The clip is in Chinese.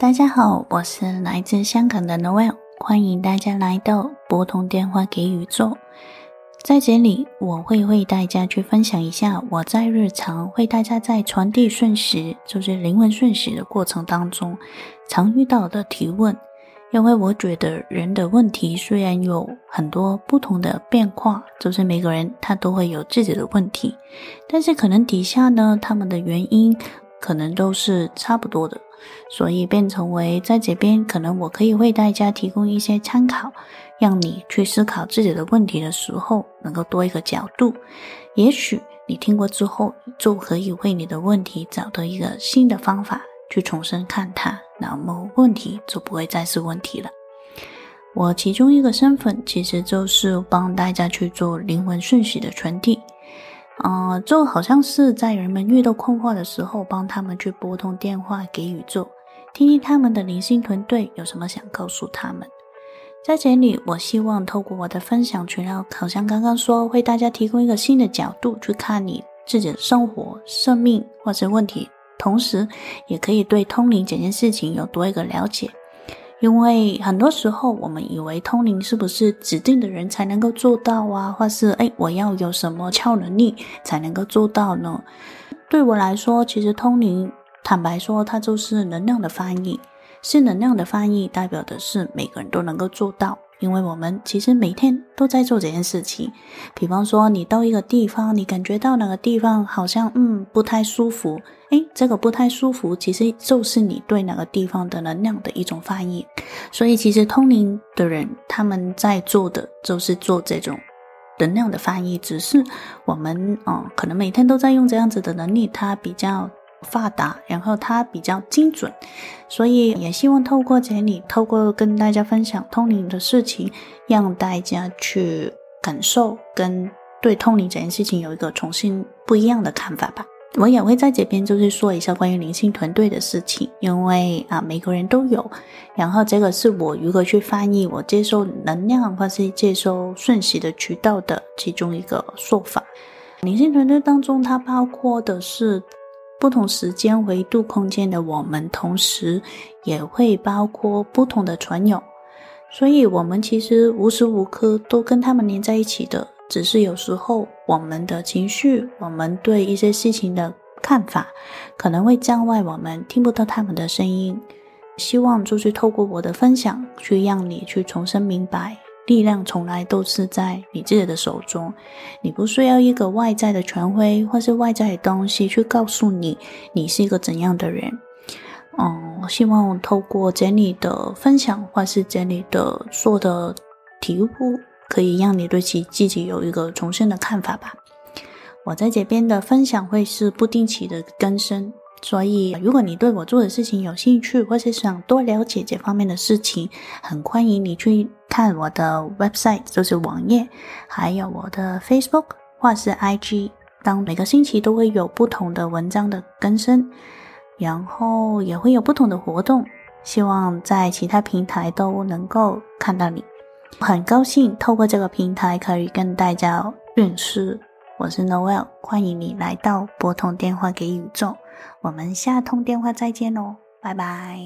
大家好，我是来自香港的 Noel，欢迎大家来到拨通电话给宇宙。在这里，我会为大家去分享一下我在日常为大家在传递瞬时，就是灵魂瞬时的过程当中，常遇到的提问。因为我觉得人的问题虽然有很多不同的变化，就是每个人他都会有自己的问题，但是可能底下呢，他们的原因可能都是差不多的，所以变成为在这边，可能我可以为大家提供一些参考。让你去思考自己的问题的时候，能够多一个角度。也许你听过之后，就可以为你的问题找到一个新的方法去重新看它，那么问题就不会再是问题了。我其中一个身份其实就是帮大家去做灵魂讯息的传递，呃，就好像是在人们遇到困惑的时候，帮他们去拨通电话给宇宙，听听他们的灵性团队有什么想告诉他们。在这里，我希望透过我的分享，除了好像刚刚说，为大家提供一个新的角度去看你自己的生活、生命或者问题，同时也可以对通灵这件事情有多一个了解。因为很多时候，我们以为通灵是不是指定的人才能够做到啊，或是哎，我要有什么超能力才能够做到呢？对我来说，其实通灵，坦白说，它就是能量的翻译。是能量的翻译，代表的是每个人都能够做到，因为我们其实每天都在做这件事情。比方说，你到一个地方，你感觉到哪个地方好像嗯不太舒服，诶，这个不太舒服其实就是你对哪个地方的能量的一种翻译。所以，其实通灵的人他们在做的就是做这种能量的翻译，只是我们哦可能每天都在用这样子的能力，它比较。发达，然后它比较精准，所以也希望透过这里，透过跟大家分享通灵的事情，让大家去感受跟对通灵这件事情有一个重新不一样的看法吧。我也会在这边就是说一下关于灵性团队的事情，因为啊每个人都有，然后这个是我如何去翻译我接受能量或是接收讯息的渠道的其中一个说法。灵性团队当中，它包括的是。不同时间维度空间的我们，同时也会包括不同的传友，所以我们其实无时无刻都跟他们连在一起的。只是有时候我们的情绪，我们对一些事情的看法，可能会障碍我们听不到他们的声音。希望就是透过我的分享，去让你去重新明白。力量从来都是在你自己的手中，你不需要一个外在的权威或是外在的东西去告诉你你是一个怎样的人。嗯，我希望透过整理的分享或是整理的做的题目，可以让你对其自己有一个重新的看法吧。我在这边的分享会是不定期的更新。所以，如果你对我做的事情有兴趣，或是想多了解这方面的事情，很欢迎你去看我的 website，就是网页，还有我的 Facebook 或是 IG。当每个星期都会有不同的文章的更新，然后也会有不同的活动，希望在其他平台都能够看到你。很高兴透过这个平台可以跟大家认识。我是 Noel，欢迎你来到拨通电话给宇宙。我们下通电话再见喽，拜拜。